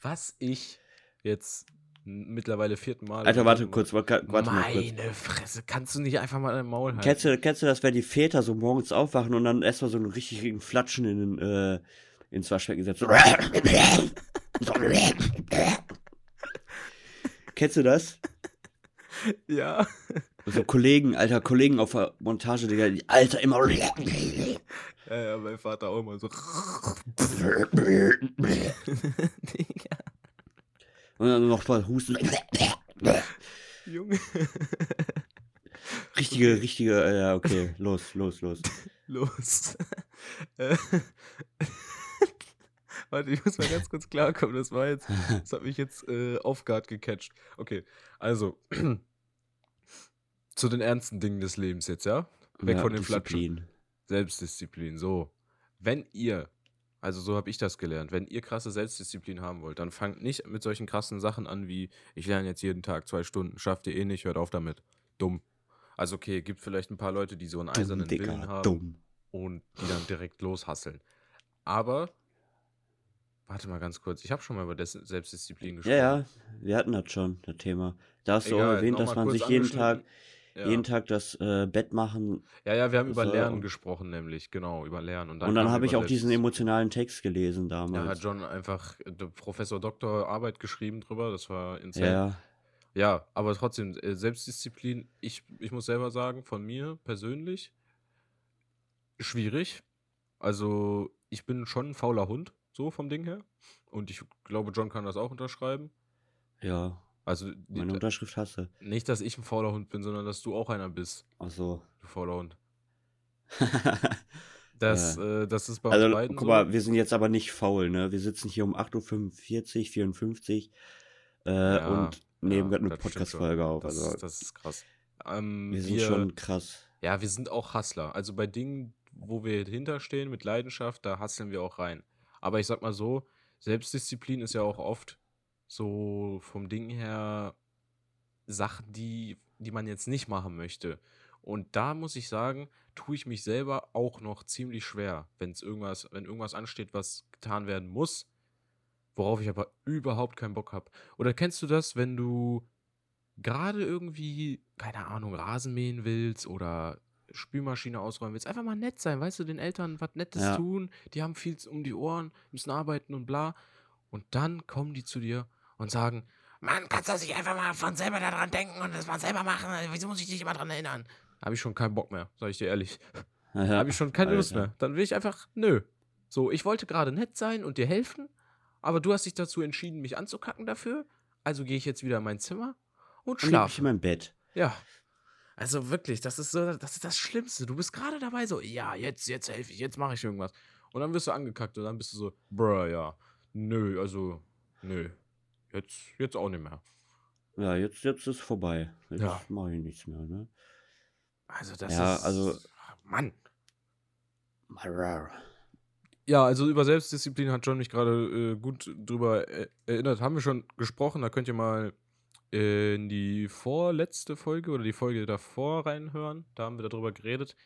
Was ich jetzt mittlerweile vierten Mal. Alter, warte kurz, warte, warte mal kurz. Meine Fresse, kannst du nicht einfach mal dein Maul halten? Kennst du, kennst du das, wenn die Väter so morgens aufwachen und dann erstmal so einen richtigen Flatschen in, den, äh, ins Waschbecken setzen? <laughs> Kennst du das? Ja. So Kollegen, alter Kollegen auf der Montage, Digga, die Alter immer. <laughs> Ja, ja, mein Vater auch immer so. Digga. <laughs> Und dann noch mal husten. Junge. Richtige, richtige, äh, ja, okay, los, los, los. Los. <laughs> Warte, ich muss mal ganz kurz klarkommen. Das war jetzt, das hat mich jetzt äh, off guard gecatcht. Okay, also <clears throat> zu den ernsten Dingen des Lebens jetzt, ja? Weg Ja, von den Flatschen. Disziplin. Selbstdisziplin, so. Wenn ihr, also so habe ich das gelernt, wenn ihr krasse Selbstdisziplin haben wollt, dann fangt nicht mit solchen krassen Sachen an wie, ich lerne jetzt jeden Tag zwei Stunden, schafft ihr eh nicht, hört auf damit. Dumm. Also okay, gibt vielleicht ein paar Leute, die so einen eisernen Dumm, Willen Digga, haben dumm. und die dann direkt loshasseln. Aber, warte mal ganz kurz, ich habe schon mal über Selbstdisziplin gesprochen. Ja, ja, wir hatten das schon, das Thema. Da hast du auch erwähnt, dass man sich jeden Tag. Ja. jeden Tag das äh, Bett machen. ja, ja, wir haben über So, Lernen gesprochen, nämlich, genau, über Lernen. Und und dann kamen habe ich auch diesen emotionalen Text gelesen Da damals. hat John einfach Professor Doktor Arbeit geschrieben drüber, das war insane. ja, ja. Ja, aber trotzdem, äh, Selbstdisziplin, ich, ich muss selber sagen, von mir persönlich, schwierig. Also, ich bin schon ein fauler Hund, so vom Ding her. Und ich glaube, John kann das auch unterschreiben. Ja, Also, meine Unterschrift hast du. nicht, dass ich ein fauler Hund bin, sondern dass du auch einer bist, Ach so. du fauler Hund. <laughs> Das, äh, das ist bei uns also, beiden guck so. mal, wir sind jetzt aber nicht faul, ne? Wir sitzen hier um 8.45 Uhr, 54 äh, Ja, und nehmen ja, gerade eine Podcast-Folge auf. Das, Also, das ist krass. Ähm, wir sind schon krass. Ja, wir sind auch Hustler. Also bei Dingen, wo wir hinterstehen mit Leidenschaft, da hustlen wir auch rein. Aber ich sag mal so, Selbstdisziplin ist ja auch oft so vom Ding her Sachen, die, die man jetzt nicht machen möchte. Und da muss ich sagen, tue ich mich selber auch noch ziemlich schwer, wenn es irgendwas, wenn irgendwas ansteht, was getan werden muss, worauf ich aber überhaupt keinen Bock habe. Oder kennst du das, wenn du gerade irgendwie, keine Ahnung, Rasen mähen willst oder Spülmaschine ausräumen willst, einfach mal nett sein, weißt du, den Eltern was Nettes Ja. tun, die haben viel um die Ohren, müssen arbeiten und bla. Und dann kommen die zu dir und sagen, Mann, kannst du nicht einfach mal von selber daran denken und das mal selber machen? Wieso muss ich dich immer dran erinnern? Habe ich schon keinen Bock mehr, sag ich dir ehrlich. <laughs> Ja, Habe ich schon keine Lust mehr. Dann will ich einfach, nö. So, ich wollte gerade nett sein und dir helfen, aber du hast dich dazu entschieden, mich anzukacken dafür. Also gehe ich jetzt wieder in mein Zimmer und schlafe. in mein Bett. Ja. Also wirklich, das ist so, das ist das Schlimmste. Du bist gerade dabei, so, ja, jetzt, jetzt helfe ich, jetzt mache ich irgendwas. Und dann wirst du angekackt und dann bist du so, bruh, ja. Nö, also, nö. Jetzt, jetzt auch nicht mehr. Ja, jetzt, jetzt ist vorbei. Jetzt Ja. mache ich nichts mehr, ne? Also das Ja, ist. also- Mann. Ja, also über Selbstdisziplin hat John mich gerade äh, gut drüber äh, erinnert. Haben wir schon gesprochen, da könnt ihr mal äh, in die vorletzte Folge oder die Folge davor reinhören. Da haben wir darüber geredet.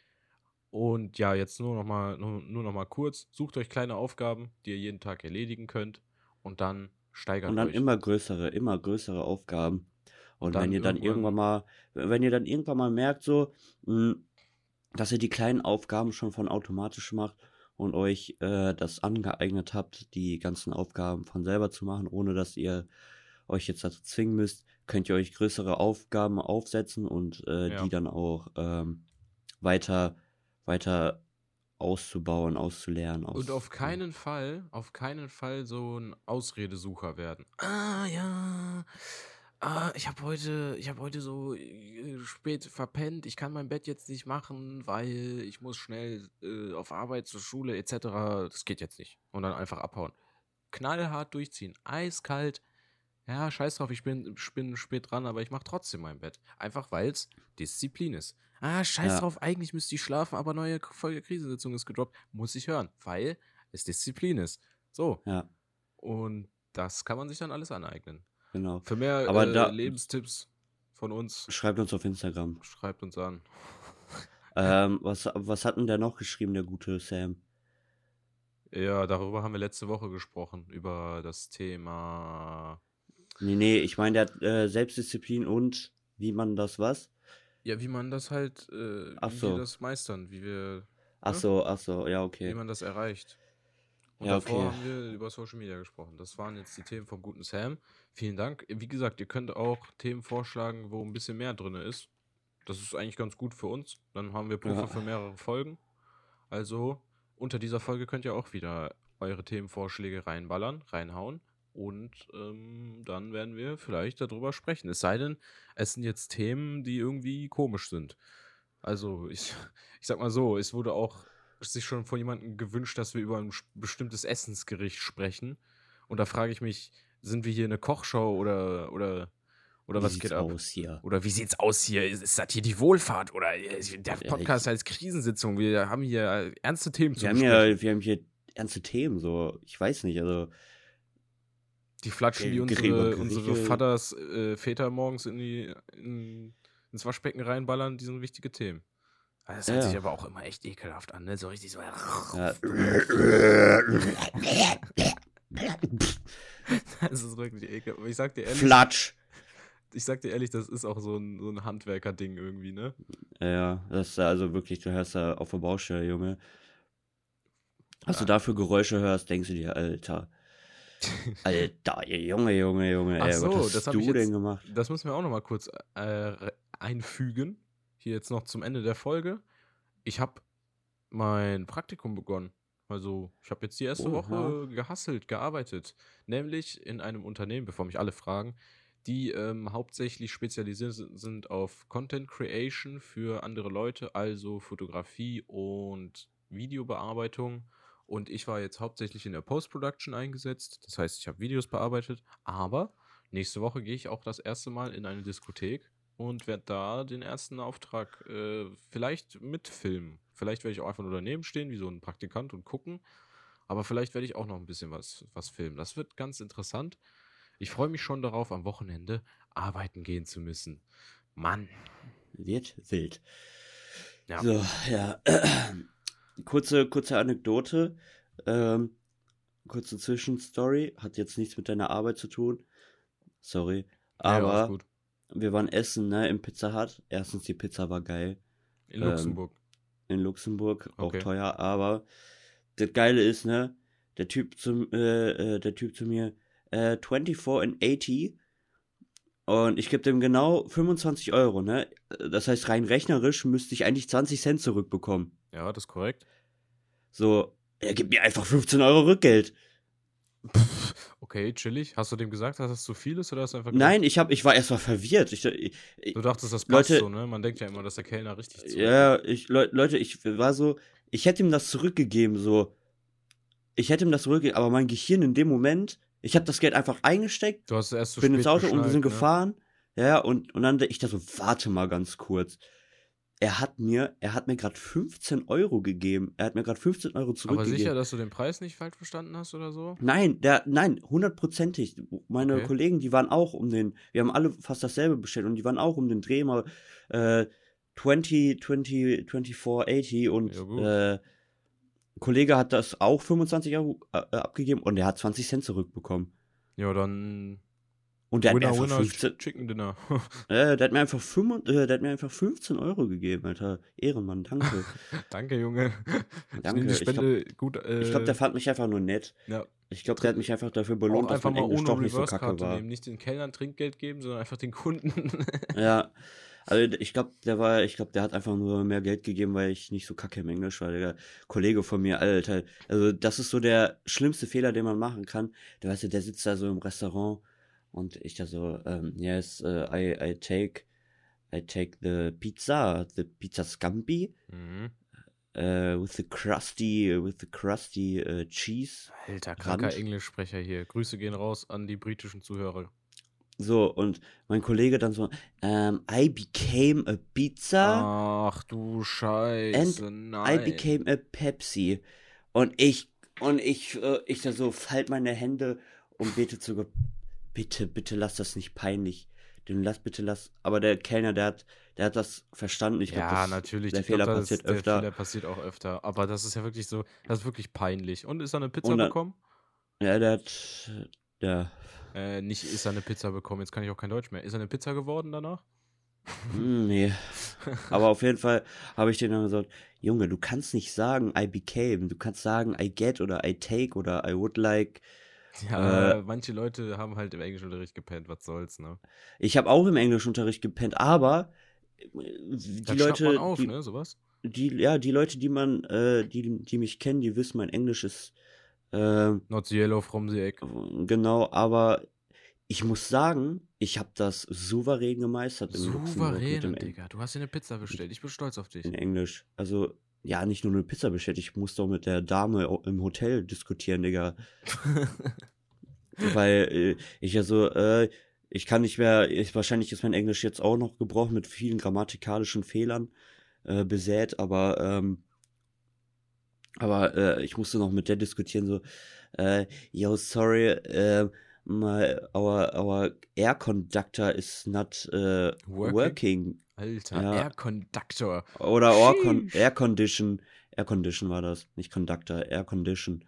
Und ja, jetzt nur noch mal, nur, nur noch mal kurz. Sucht euch kleine Aufgaben, die ihr jeden Tag erledigen könnt. Und dann steigert Und dann euch. immer größere, immer größere Aufgaben. Und Dann wenn ihr dann irgendwann- irgendwann mal, wenn ihr dann irgendwann mal merkt, so, mh, dass ihr die kleinen Aufgaben schon von automatisch macht und euch äh, das angeeignet habt, die ganzen Aufgaben von selber zu machen, ohne dass ihr euch jetzt dazu zwingen müsst, könnt ihr euch größere Aufgaben aufsetzen und äh, Ja. die dann auch ähm, weiter, weiter auszubauen, auszulernen. Aus, Und auf keinen Fall, auf keinen Fall so ein Ausredesucher werden. Ah ja, ah, ich habe heute, ich habe heute so äh, spät verpennt. Ich kann mein Bett jetzt nicht machen, weil ich muss schnell äh, auf Arbeit, zur Schule etc. Das geht jetzt nicht. Und dann einfach abhauen. Knallhart durchziehen, eiskalt. Ja, scheiß drauf, ich bin, ich bin spät dran, aber ich mache trotzdem mein Bett. Einfach weil es Disziplin ist. Ah, scheiß Ja. drauf, eigentlich müsste ich schlafen, aber neue Folge Krisensitzung ist gedroppt. Muss ich hören, weil es Disziplin ist. So. Ja, Und das kann man sich dann alles aneignen. genau. Für mehr Aber äh, da- Lebenstipps von uns, Schreibt uns auf Instagram. schreibt uns an. Ähm, was, was hat denn der noch geschrieben, der gute Sam? Ja, darüber haben wir letzte Woche gesprochen, über das Thema. Nee, nee, ich meine, der hat äh, Selbstdisziplin und wie man das was? Ja, wie man das halt, äh, Ach wie so. wir das meistern, wie wir, Ach Ja? so, ach so, ja, wie okay. man das erreicht. Und Ja, davor okay. haben wir über Social Media gesprochen. Das waren jetzt die Themen vom guten Sam. Vielen Dank. Wie gesagt, ihr könnt auch Themen vorschlagen, wo ein bisschen mehr drin ist. Das ist eigentlich ganz gut für uns. Dann haben wir Puffer Ja. für mehrere Folgen. Also, unter dieser Folge könnt ihr auch wieder eure Themenvorschläge reinballern, reinhauen. Und ähm, dann werden wir vielleicht darüber sprechen. Es sei denn, es sind jetzt Themen, die irgendwie komisch sind. Also, ich, <laughs> ich sag mal so, es wurde auch sich schon von jemandem gewünscht, dass wir über ein bestimmtes Essensgericht sprechen. Und da frage ich mich, sind wir hier eine Kochshow oder, oder, oder Wie was geht ab? aus hier? Oder wie sieht's aus hier? Ist, ist das hier die Wohlfahrt? Oder äh, der Podcast heißt Krisensitzung. Wir haben hier äh, ernste Themen zu Wir haben besprechen. ja, wir haben hier ernste Themen, so, ich weiß nicht, also, Die flatschen Ge- unsere, unsere. Vaters, äh, Väter morgens in die, in, ins Waschbecken reinballern. Die sind wichtige Themen. Also Das hört ja. sich aber auch immer echt ekelhaft an, ne? So richtig so. ja. <laughs> Das ist wirklich ekelhaft. Ich sag dir ehrlich, Flatsch! ich sag dir ehrlich, das ist auch so ein, so ein Handwerker-Ding irgendwie, ne? Ja, Ja, das ist also wirklich, du hörst da auf der Baustelle, Junge. Was Ja. du da für Geräusche hörst, denkst du dir, Alter. Alter, Junge, Junge, Junge, ey, so, was hast das du jetzt- denn gemacht? Das müssen wir auch noch mal kurz äh, einfügen. Hier jetzt noch zum Ende der Folge. Ich habe mein Praktikum begonnen. Also, ich habe jetzt die erste Oh, Woche gehasselt, gearbeitet. Nämlich in einem Unternehmen, bevor mich alle fragen, die ähm, hauptsächlich spezialisiert si- sind auf Content Creation für andere Leute, also Fotografie und Videobearbeitung. Und ich war jetzt hauptsächlich in der Post-Production eingesetzt. Das heißt, ich habe Videos bearbeitet. Aber nächste Woche gehe ich auch das erste Mal in eine Diskothek und werde da den ersten Auftrag äh, vielleicht mitfilmen. Vielleicht werde ich auch einfach nur daneben stehen, wie so ein Praktikant und gucken. Aber vielleicht werde ich auch noch ein bisschen was, was filmen. Das wird ganz interessant. Ich freue mich schon darauf, am Wochenende arbeiten gehen zu müssen. Mann. Wird wild. Ja. So, ja. Kurze, kurze Anekdote. Ähm, kurze Zwischenstory. Hat jetzt nichts mit deiner Arbeit zu tun. Sorry. Ja, Aber gut. wir waren essen, ne, im Pizza Hut. Erstens, die Pizza war geil. In ähm, Luxemburg. In Luxemburg. Auch Okay. teuer. Aber das Geile ist, ne, der Typ zum, äh, äh, der Typ zu mir, äh, 24 and 80. Und ich gebe dem genau 25 Euro, ne? Das heißt, rein rechnerisch müsste ich eigentlich 20 Cent zurückbekommen. Ja, das ist korrekt. So, er gibt mir einfach 15 Euro Rückgeld. <laughs> Okay, chillig. Hast du dem gesagt, dass das zu viel ist oder hast du einfach Nein, ich hab, ich war erstmal verwirrt. Ich, ich, Du dachtest, das passt Leute- so, ne? Man denkt ja immer, dass der Kellner richtig zu. ja, ich, Le Leute, ich war so, ich hätte ihm das zurückgegeben, so. Ich hätte ihm das zurückgegeben, aber mein Gehirn in dem Moment, ich habe das Geld einfach eingesteckt, Du hast erst zu bin ins Auto und wir sind ne? gefahren. Ja, und, und dann ich da so, warte mal ganz kurz. Er hat mir, er hat mir gerade 15 Euro gegeben. Er hat mir gerade 15 Euro Aber zurückgegeben. sicher, dass du den Preis nicht falsch verstanden hast oder so? Nein, der, nein, hundertprozentig. Meine Okay. Kollegen, die waren auch um den, wir haben alle fast dasselbe bestellt und die waren auch um den Dreh mal äh, 20, 20, 24, 80 und Ja, äh, Kollege hat das auch 25 Euro äh, abgegeben und der hat 20 Cent zurückbekommen. Ja, dann Und der hat Winner, <laughs> mir einfach Winner, 15, Chicken Dinner. äh, der hat mir einfach 5, äh, der hat mir einfach 15 Euro gegeben, Alter. Ehrenmann, danke. <laughs> Danke, Junge. Ich Danke, ich glaub- Spende gut. Äh, ich glaube, der fand mich einfach nur nett. ja, Ich glaube, der hat mich einfach dafür belohnt, dass mein Englisch doch nicht so kacke war. nehmen. Nicht den Kellnern Trinkgeld geben, sondern einfach den Kunden. <laughs> Ja, also ich glaube, der war, ich glaube, der hat einfach nur mehr Geld gegeben, weil ich nicht so kacke im Englisch war. Der Kollege von mir, Alter. Also das ist so der schlimmste Fehler, den man machen kann. Der weißt du, der sitzt da so im Restaurant und ich da so, ähm, yes, uh, I, I take, I take the pizza, the pizza scampi, mhm. uh, with the crusty, with the crusty uh, cheese. Alter, kranker Rand. Englischsprecher hier. Grüße gehen raus an die britischen Zuhörer. So, und mein Kollege dann so, ähm, I became a pizza. Ach du Scheiße, I nein. became a Pepsi. Und ich, und ich, ich da so, halt meine Hände und bete zu bitte, bitte lass das nicht peinlich. Den lass, bitte lass. Aber der Kellner, der hat, der hat das verstanden. Ich glaub, ja, das, natürlich. Der glaub, Fehler das- passiert der öfter. Fehler passiert auch öfter. Aber das ist ja wirklich so, das ist wirklich peinlich. Und ist er eine Pizza dann- bekommen? Ja, der hat, ja, Äh, nicht ist er eine Pizza bekommen, jetzt kann ich auch kein Deutsch mehr. Ist er eine Pizza geworden danach? hm, nee. <laughs> Aber auf jeden Fall habe ich den dann gesagt, Junge, du kannst nicht sagen, I became. Du kannst sagen, I get oder I take oder I would like. Ja, manche Leute haben halt im Englischunterricht gepennt, was soll's, ne? Ich habe auch im Englischunterricht gepennt, aber äh, die schnappt Leute, man auf, die, ne, sowas. die, ja, die Leute, die man, äh, die, die mich kennen, die wissen, mein Englisch ist, äh, Not the yellow from the egg. genau, aber ich muss sagen, ich habe das souverän gemeistert Souverän, Digga. Du hast dir eine Pizza bestellt. Ich bin stolz auf dich. in Englisch. Also, ja, nicht nur eine Pizza bestellt, ich musste auch mit der Dame im Hotel diskutieren, Digga. <laughs> Weil äh, ich ja so, äh, ich kann nicht mehr, ich, wahrscheinlich ist mein Englisch jetzt auch noch gebraucht mit vielen grammatikalischen Fehlern äh, besät, aber ähm, aber äh, ich musste noch mit der diskutieren, so, äh, yo, sorry, äh, my, our, our air conductor is not äh, Working? working. Alter, Ja. Air Conductor. Oder Air, con. Air Condition. Air Condition war das, nicht Conductor, Air Condition.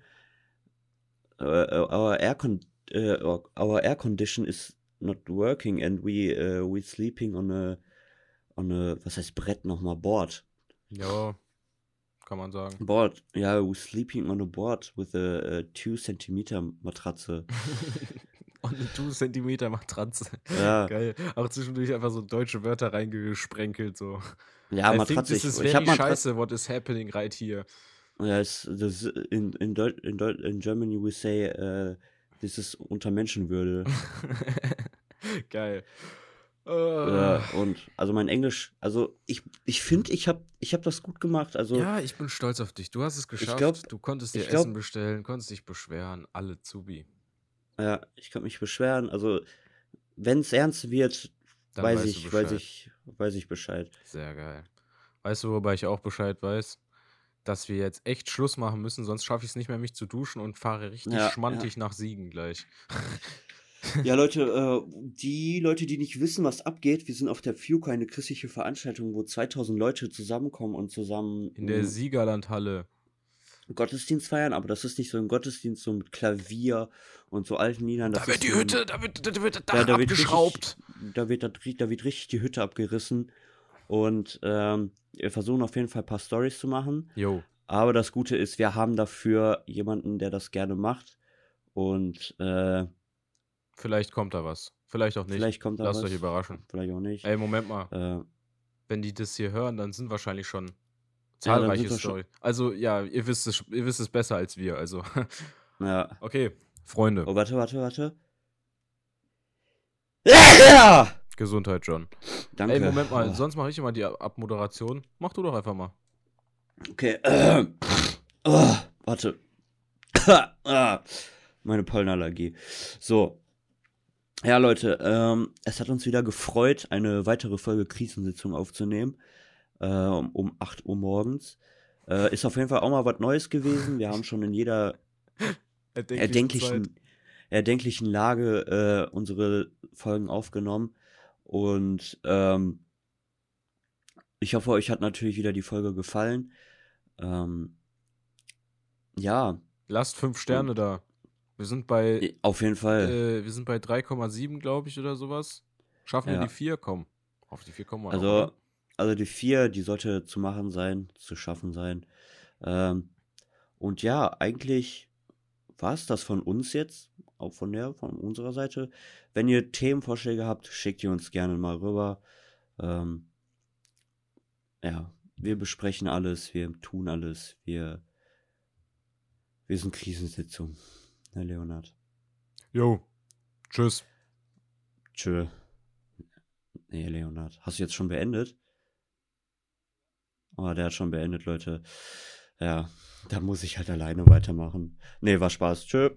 Uh, our air con uh, our air condition is not working and we uh, we sleeping on a on a was heißt Brett nochmal Board. Ja. kann man sagen. Board. Ja, yeah, we're sleeping on a board with a 2 cm Matratze. <laughs> a 2 cm Matratze. Ja. Geil. Auch zwischendurch einfach so deutsche Wörter reingesprenkelt, so. Ja, I Matratze. think this is ich, ich very Matratze. scheiße, what is happening right here. Ja, es, das, in, in, Deu in, Deu in Germany we say, äh, das ist unter Menschenwürde. <laughs> Geil. Ja, Äh, und also mein Englisch, also ich ich finde, ich habe ich hab das gut gemacht. Also ja, ich bin stolz auf dich. Du hast es geschafft. glaub- du konntest dir ich glaub- Essen bestellen, konntest dich beschweren. Alle Zubi. Ja, ich kann mich beschweren. Also wenn es ernst wird, Dann weiß ich, weiß Bescheid. ich, weiß ich Bescheid. Sehr geil. Weißt du, wobei ich auch Bescheid weiß? Dass wir jetzt echt Schluss machen müssen, sonst schaffe ich es nicht mehr, mich zu duschen und fahre richtig Ja, schmantig nach Siegen gleich. <laughs> Ja, Leute, äh, die Leute, die nicht wissen, was abgeht, wir sind auf der FUCO, eine christliche Veranstaltung, wo 2000 Leute zusammenkommen und zusammen In der Siegerlandhalle. Gottesdienst feiern, aber das ist nicht so ein Gottesdienst so mit Klavier und so alten Liedern. Das Da wird die so ein- Hütte, da wird, da wird das Dach Ja, da wird abgeschraubt. Richtig, da, wird, ri- da wird richtig die Hütte abgerissen. Und ähm, wir versuchen auf jeden Fall ein paar Stories zu machen. Jo, Aber das Gute ist, wir haben dafür jemanden, der das gerne macht. Und äh, vielleicht kommt da was. Vielleicht auch nicht. vielleicht kommt da Lasst was. euch überraschen. Vielleicht auch nicht. Ey, Moment mal. Äh, Wenn die das hier hören, dann sind wahrscheinlich schon zahlreiche schon- Stories. Also, ja, ihr wisst es, ihr wisst es besser als wir. Also, ja. <laughs> okay, Freunde. Oh, warte, warte, warte. Ja! Gesundheit, John. Danke. Ey, Moment mal, Oh, sonst mache ich immer die Ab- Abmoderation. Mach du doch einfach mal. Okay. Äh, <clears throat> oh, warte. <clears throat> ah, meine Pollenallergie. So. Ja, Leute, ähm, es hat uns wieder gefreut, eine weitere Folge Krisensitzung aufzunehmen. Äh, um, um 8 Uhr morgens. Äh, ist auf jeden Fall auch mal was Neues gewesen. Wir haben schon in jeder <laughs> erdenklichen, erdenklichen Lage äh, unsere Folgen aufgenommen. Und ähm, ich hoffe, euch hat natürlich wieder die Folge gefallen. Ähm, ja, Lasst fünf Sterne da. Wir sind bei, auf jeden Fall. äh, wir sind bei 3,7, glaube ich, oder sowas. Schaffen wir Ja. die 4? Komm. Auf die 4 kommen wir. Also? Also die vier, die sollte zu machen sein, zu schaffen sein. Ähm, und ja, eigentlich war es das von uns jetzt, auch von der, von unserer Seite. Wenn ihr Themenvorschläge habt, schickt ihr uns gerne mal rüber. Ähm, ja, wir besprechen alles, wir tun alles, wir, wir sind Krisensitzung. Herr Leonard. Jo. Tschüss. Tschö. Nee, Leonard. Hast du jetzt schon beendet? Oh, der hat schon beendet, Leute. Ja, da muss ich halt alleine weitermachen. Nee, war Spaß. Tschö.